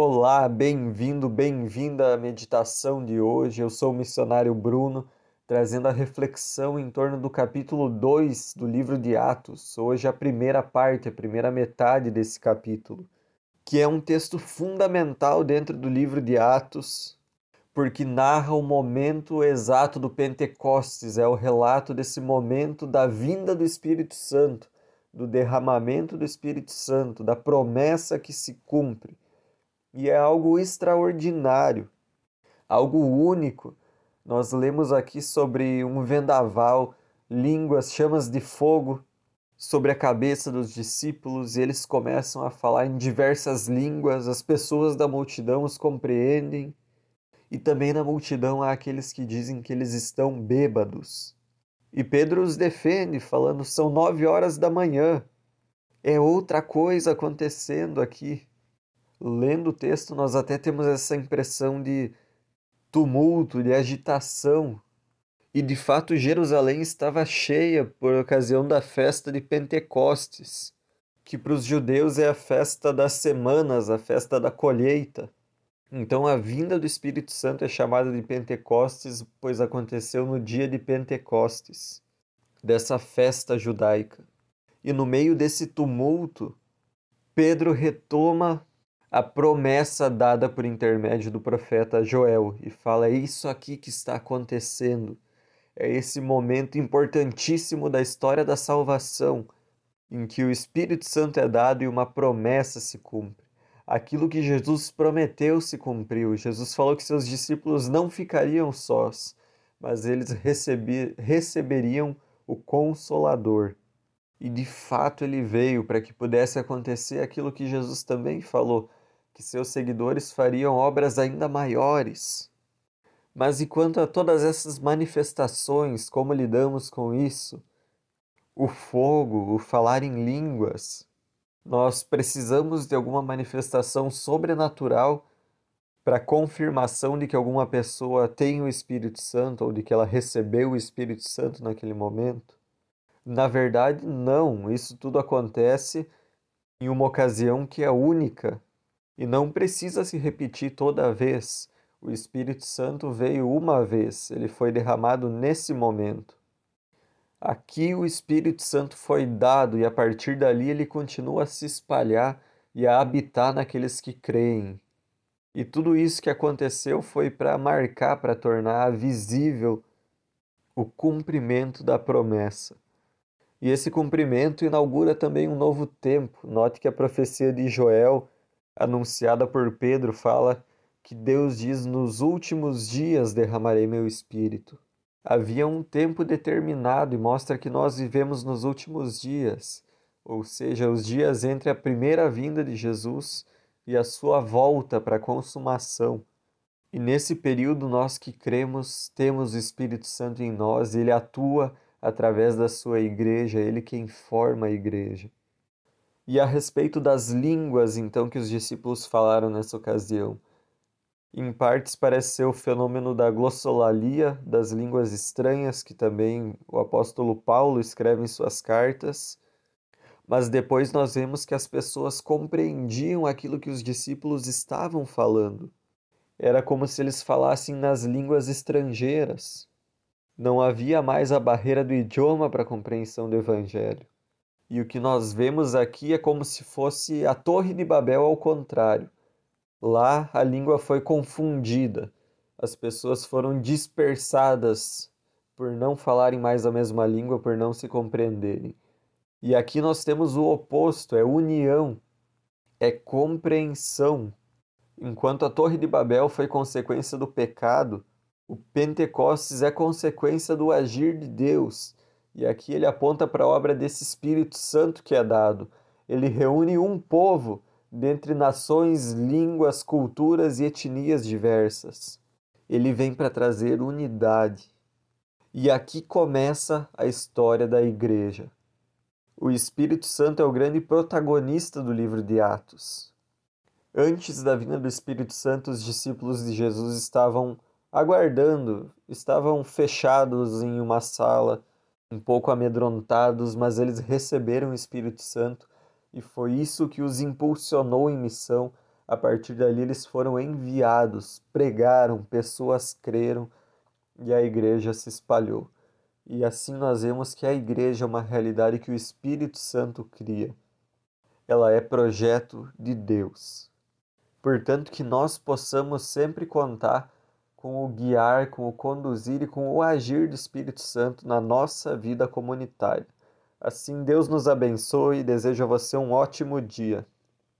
Olá, bem-vindo, bem-vinda à meditação de hoje. Eu sou o missionário Bruno, trazendo a reflexão em torno do capítulo 2 do livro de Atos. Hoje a primeira parte, a primeira metade desse capítulo, que é um texto fundamental dentro do livro de Atos, porque narra o momento exato do Pentecostes, é o relato desse momento da vinda do Espírito Santo, do derramamento do Espírito Santo, da promessa que se cumpre e é algo extraordinário, algo único. Nós lemos aqui sobre um vendaval, línguas, chamas de fogo sobre a cabeça dos discípulos e eles começam a falar em diversas línguas, as pessoas da multidão os compreendem. E também na multidão há aqueles que dizem que eles estão bêbados. E Pedro os defende, falando: são nove horas da manhã. É outra coisa acontecendo aqui lendo o texto, nós até temos essa impressão de tumulto, de agitação. E de fato, Jerusalém estava cheia por ocasião da festa de Pentecostes, que para os judeus é a festa das semanas, a festa da colheita. Então, a vinda do Espírito Santo é chamada de Pentecostes, pois aconteceu no dia de Pentecostes, dessa festa judaica. E no meio desse tumulto, Pedro retoma a promessa dada por intermédio do profeta Joel e fala: é isso aqui que está acontecendo. É esse momento importantíssimo da história da salvação, em que o Espírito Santo é dado e uma promessa se cumpre. Aquilo que Jesus prometeu se cumpriu. Jesus falou que seus discípulos não ficariam sós, mas eles recebi, receberiam o Consolador. E de fato ele veio para que pudesse acontecer aquilo que Jesus também falou: que seus seguidores fariam obras ainda maiores. Mas e quanto a todas essas manifestações, como lidamos com isso? O fogo, o falar em línguas. Nós precisamos de alguma manifestação sobrenatural para confirmação de que alguma pessoa tem o Espírito Santo ou de que ela recebeu o Espírito Santo naquele momento? Na verdade, não. Isso tudo acontece em uma ocasião que é única e não precisa se repetir toda vez. O Espírito Santo veio uma vez, ele foi derramado nesse momento. Aqui o Espírito Santo foi dado e a partir dali ele continua a se espalhar e a habitar naqueles que creem. E tudo isso que aconteceu foi para marcar, para tornar visível o cumprimento da promessa. E esse cumprimento inaugura também um novo tempo. Note que a profecia de Joel anunciada por Pedro fala que Deus diz: Nos últimos dias derramarei meu espírito. Havia um tempo determinado e mostra que nós vivemos nos últimos dias, ou seja, os dias entre a primeira vinda de Jesus e a sua volta para a consumação. E nesse período, nós que cremos, temos o Espírito Santo em nós, ele atua através da sua igreja, ele quem forma a igreja. E a respeito das línguas, então, que os discípulos falaram nessa ocasião. Em partes parece ser o fenômeno da glossolalia, das línguas estranhas, que também o apóstolo Paulo escreve em suas cartas. Mas depois nós vemos que as pessoas compreendiam aquilo que os discípulos estavam falando. Era como se eles falassem nas línguas estrangeiras. Não havia mais a barreira do idioma para a compreensão do evangelho. E o que nós vemos aqui é como se fosse a Torre de Babel ao contrário. Lá a língua foi confundida, as pessoas foram dispersadas por não falarem mais a mesma língua, por não se compreenderem. E aqui nós temos o oposto, é união, é compreensão. Enquanto a Torre de Babel foi consequência do pecado, o Pentecostes é consequência do agir de Deus e aqui ele aponta para a obra desse Espírito Santo que é dado. Ele reúne um povo dentre nações, línguas, culturas e etnias diversas. Ele vem para trazer unidade. E aqui começa a história da igreja. O Espírito Santo é o grande protagonista do livro de Atos. Antes da vinda do Espírito Santo, os discípulos de Jesus estavam aguardando, estavam fechados em uma sala, um pouco amedrontados, mas eles receberam o Espírito Santo e foi isso que os impulsionou em missão A partir dali, eles foram enviados, pregaram, pessoas creram e a igreja se espalhou. E assim nós vemos que a igreja é uma realidade que o Espírito Santo cria. Ela é projeto de Deus. Portanto, que nós possamos sempre contar com o guiar, com o conduzir e com o agir do Espírito Santo na nossa vida comunitária. Assim, Deus nos abençoe e desejo a você um ótimo dia.